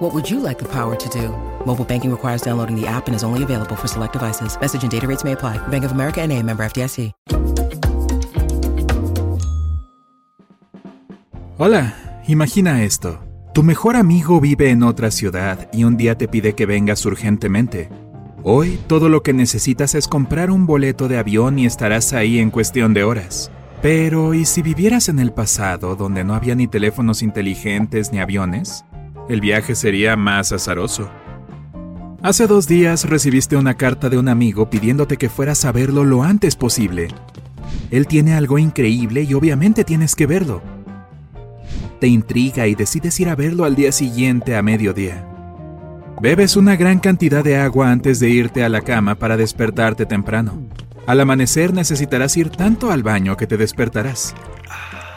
What would you like the power to do? Mobile banking requires downloading the app and is only available for select devices. Message and data rates may apply. Bank of America and a member FDIC. Hola, imagina esto. Tu mejor amigo vive en otra ciudad y un día te pide que vengas urgentemente. Hoy todo lo que necesitas es comprar un boleto de avión y estarás ahí en cuestión de horas. Pero, ¿y si vivieras en el pasado donde no había ni teléfonos inteligentes ni aviones? El viaje sería más azaroso. Hace dos días recibiste una carta de un amigo pidiéndote que fueras a verlo lo antes posible. Él tiene algo increíble y obviamente tienes que verlo. Te intriga y decides ir a verlo al día siguiente a mediodía. Bebes una gran cantidad de agua antes de irte a la cama para despertarte temprano. Al amanecer necesitarás ir tanto al baño que te despertarás.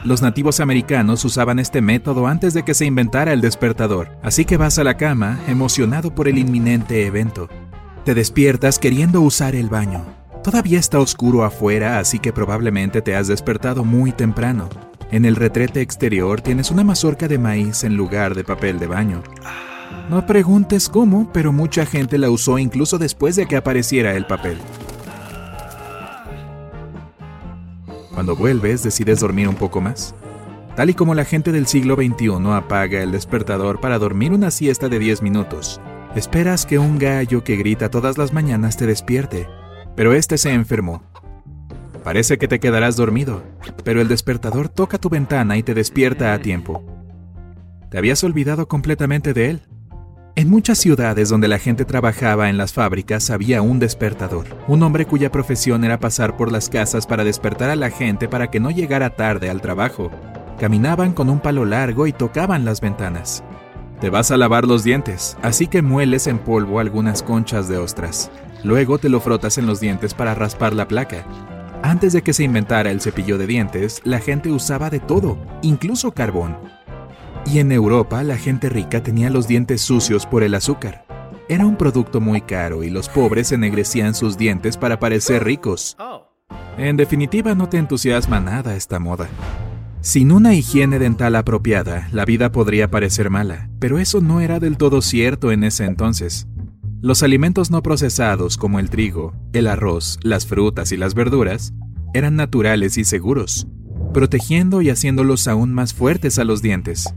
Los nativos americanos usaban este método antes de que se inventara el despertador, así que vas a la cama emocionado por el inminente evento. Te despiertas queriendo usar el baño. Todavía está oscuro afuera, así que probablemente te has despertado muy temprano. En el retrete exterior tienes una mazorca de maíz en lugar de papel de baño. No preguntes cómo, pero mucha gente la usó incluso después de que apareciera el papel. Cuando vuelves, decides dormir un poco más. Tal y como la gente del siglo XXI apaga el despertador para dormir una siesta de 10 minutos, esperas que un gallo que grita todas las mañanas te despierte, pero este se enfermó. Parece que te quedarás dormido, pero el despertador toca tu ventana y te despierta a tiempo. Te habías olvidado completamente de él. En muchas ciudades donde la gente trabajaba en las fábricas había un despertador, un hombre cuya profesión era pasar por las casas para despertar a la gente para que no llegara tarde al trabajo. Caminaban con un palo largo y tocaban las ventanas. Te vas a lavar los dientes, así que mueles en polvo algunas conchas de ostras. Luego te lo frotas en los dientes para raspar la placa. Antes de que se inventara el cepillo de dientes, la gente usaba de todo, incluso carbón. Y en Europa la gente rica tenía los dientes sucios por el azúcar. Era un producto muy caro y los pobres ennegrecían sus dientes para parecer ricos. En definitiva, no te entusiasma nada esta moda. Sin una higiene dental apropiada, la vida podría parecer mala, pero eso no era del todo cierto en ese entonces. Los alimentos no procesados como el trigo, el arroz, las frutas y las verduras eran naturales y seguros, protegiendo y haciéndolos aún más fuertes a los dientes.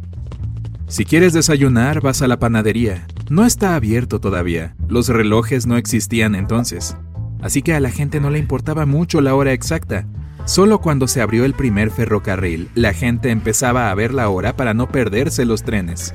Si quieres desayunar, vas a la panadería. No está abierto todavía. Los relojes no existían entonces. Así que a la gente no le importaba mucho la hora exacta. Solo cuando se abrió el primer ferrocarril, la gente empezaba a ver la hora para no perderse los trenes.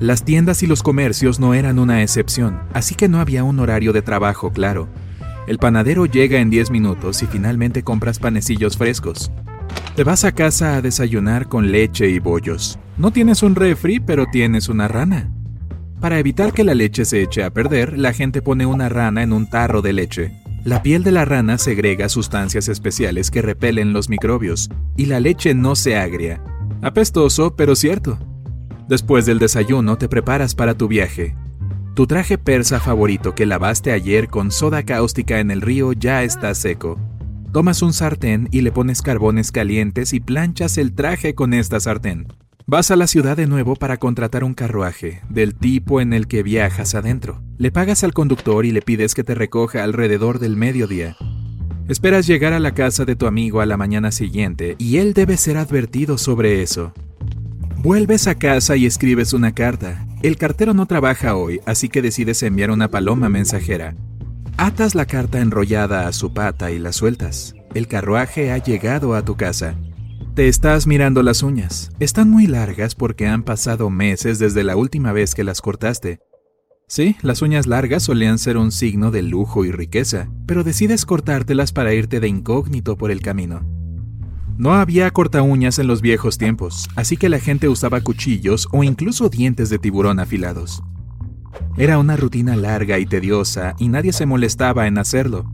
Las tiendas y los comercios no eran una excepción, así que no había un horario de trabajo claro. El panadero llega en 10 minutos y finalmente compras panecillos frescos. Te vas a casa a desayunar con leche y bollos. No tienes un refri, pero tienes una rana. Para evitar que la leche se eche a perder, la gente pone una rana en un tarro de leche. La piel de la rana segrega sustancias especiales que repelen los microbios, y la leche no se agria. Apestoso, pero cierto. Después del desayuno te preparas para tu viaje. Tu traje persa favorito que lavaste ayer con soda cáustica en el río ya está seco. Tomas un sartén y le pones carbones calientes y planchas el traje con esta sartén. Vas a la ciudad de nuevo para contratar un carruaje, del tipo en el que viajas adentro. Le pagas al conductor y le pides que te recoja alrededor del mediodía. Esperas llegar a la casa de tu amigo a la mañana siguiente y él debe ser advertido sobre eso. Vuelves a casa y escribes una carta. El cartero no trabaja hoy, así que decides enviar una paloma mensajera. Atas la carta enrollada a su pata y la sueltas. El carruaje ha llegado a tu casa. Te estás mirando las uñas. Están muy largas porque han pasado meses desde la última vez que las cortaste. Sí, las uñas largas solían ser un signo de lujo y riqueza, pero decides cortártelas para irte de incógnito por el camino. No había corta uñas en los viejos tiempos, así que la gente usaba cuchillos o incluso dientes de tiburón afilados. Era una rutina larga y tediosa y nadie se molestaba en hacerlo.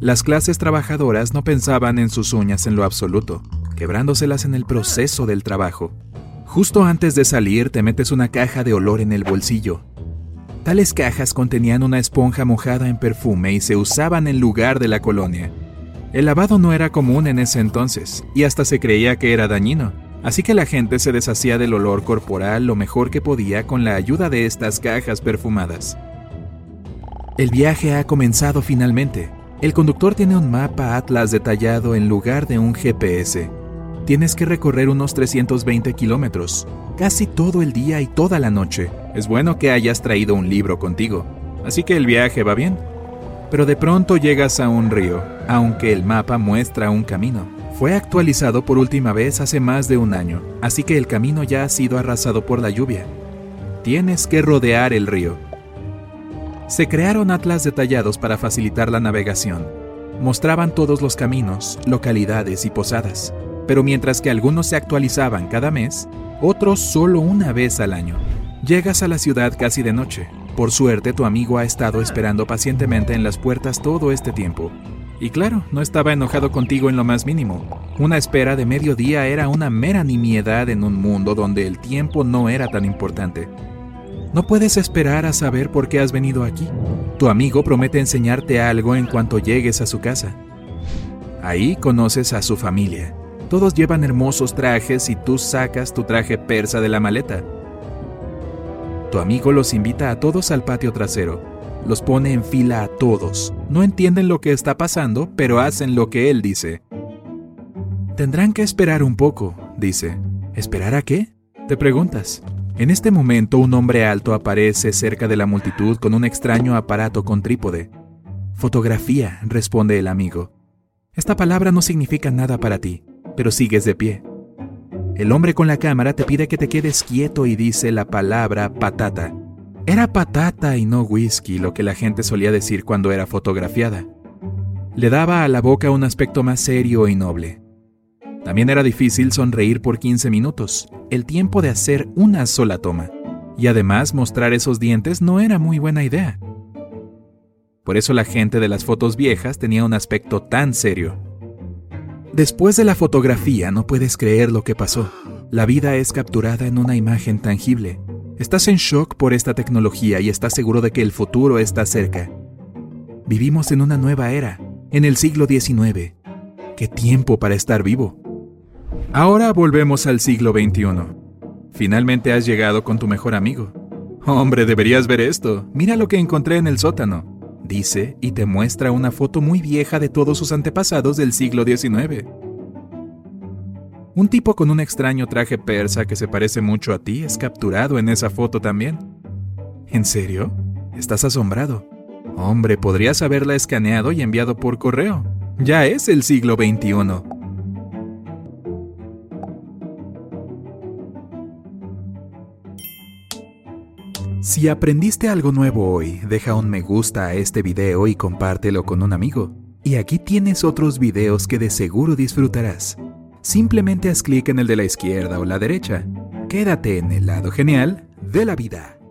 Las clases trabajadoras no pensaban en sus uñas en lo absoluto, quebrándoselas en el proceso del trabajo. Justo antes de salir te metes una caja de olor en el bolsillo Tales cajas contenían una esponja mojada en perfume y se usaban en lugar de la colonia. El lavado no era común en ese entonces, y hasta se creía que era dañino, así que la gente se deshacía del olor corporal lo mejor que podía con la ayuda de estas cajas perfumadas. El viaje ha comenzado finalmente. El conductor tiene un mapa Atlas detallado en lugar de un GPS. Tienes que recorrer unos 320 kilómetros, casi todo el día y toda la noche. Es bueno que hayas traído un libro contigo, así que el viaje va bien. Pero de pronto llegas a un río, aunque el mapa muestra un camino. Fue actualizado por última vez hace más de un año, así que el camino ya ha sido arrasado por la lluvia. Tienes que rodear el río. Se crearon atlas detallados para facilitar la navegación. Mostraban todos los caminos, localidades y posadas, pero mientras que algunos se actualizaban cada mes, otros solo una vez al año. Llegas a la ciudad casi de noche. Por suerte tu amigo ha estado esperando pacientemente en las puertas todo este tiempo. Y claro, no estaba enojado contigo en lo más mínimo. Una espera de mediodía era una mera nimiedad en un mundo donde el tiempo no era tan importante. No puedes esperar a saber por qué has venido aquí. Tu amigo promete enseñarte algo en cuanto llegues a su casa. Ahí conoces a su familia. Todos llevan hermosos trajes y tú sacas tu traje persa de la maleta. Tu amigo los invita a todos al patio trasero. Los pone en fila a todos. No entienden lo que está pasando, pero hacen lo que él dice. Tendrán que esperar un poco, dice. ¿Esperar a qué? Te preguntas. En este momento un hombre alto aparece cerca de la multitud con un extraño aparato con trípode. Fotografía, responde el amigo. Esta palabra no significa nada para ti pero sigues de pie. El hombre con la cámara te pide que te quedes quieto y dice la palabra patata. Era patata y no whisky lo que la gente solía decir cuando era fotografiada. Le daba a la boca un aspecto más serio y noble. También era difícil sonreír por 15 minutos, el tiempo de hacer una sola toma. Y además mostrar esos dientes no era muy buena idea. Por eso la gente de las fotos viejas tenía un aspecto tan serio. Después de la fotografía no puedes creer lo que pasó. La vida es capturada en una imagen tangible. Estás en shock por esta tecnología y estás seguro de que el futuro está cerca. Vivimos en una nueva era, en el siglo XIX. ¡Qué tiempo para estar vivo! Ahora volvemos al siglo XXI. Finalmente has llegado con tu mejor amigo. Hombre, deberías ver esto. Mira lo que encontré en el sótano dice y te muestra una foto muy vieja de todos sus antepasados del siglo XIX. Un tipo con un extraño traje persa que se parece mucho a ti es capturado en esa foto también. ¿En serio? Estás asombrado. Hombre, podrías haberla escaneado y enviado por correo. Ya es el siglo XXI. Si aprendiste algo nuevo hoy, deja un me gusta a este video y compártelo con un amigo. Y aquí tienes otros videos que de seguro disfrutarás. Simplemente haz clic en el de la izquierda o la derecha. Quédate en el lado genial de la vida.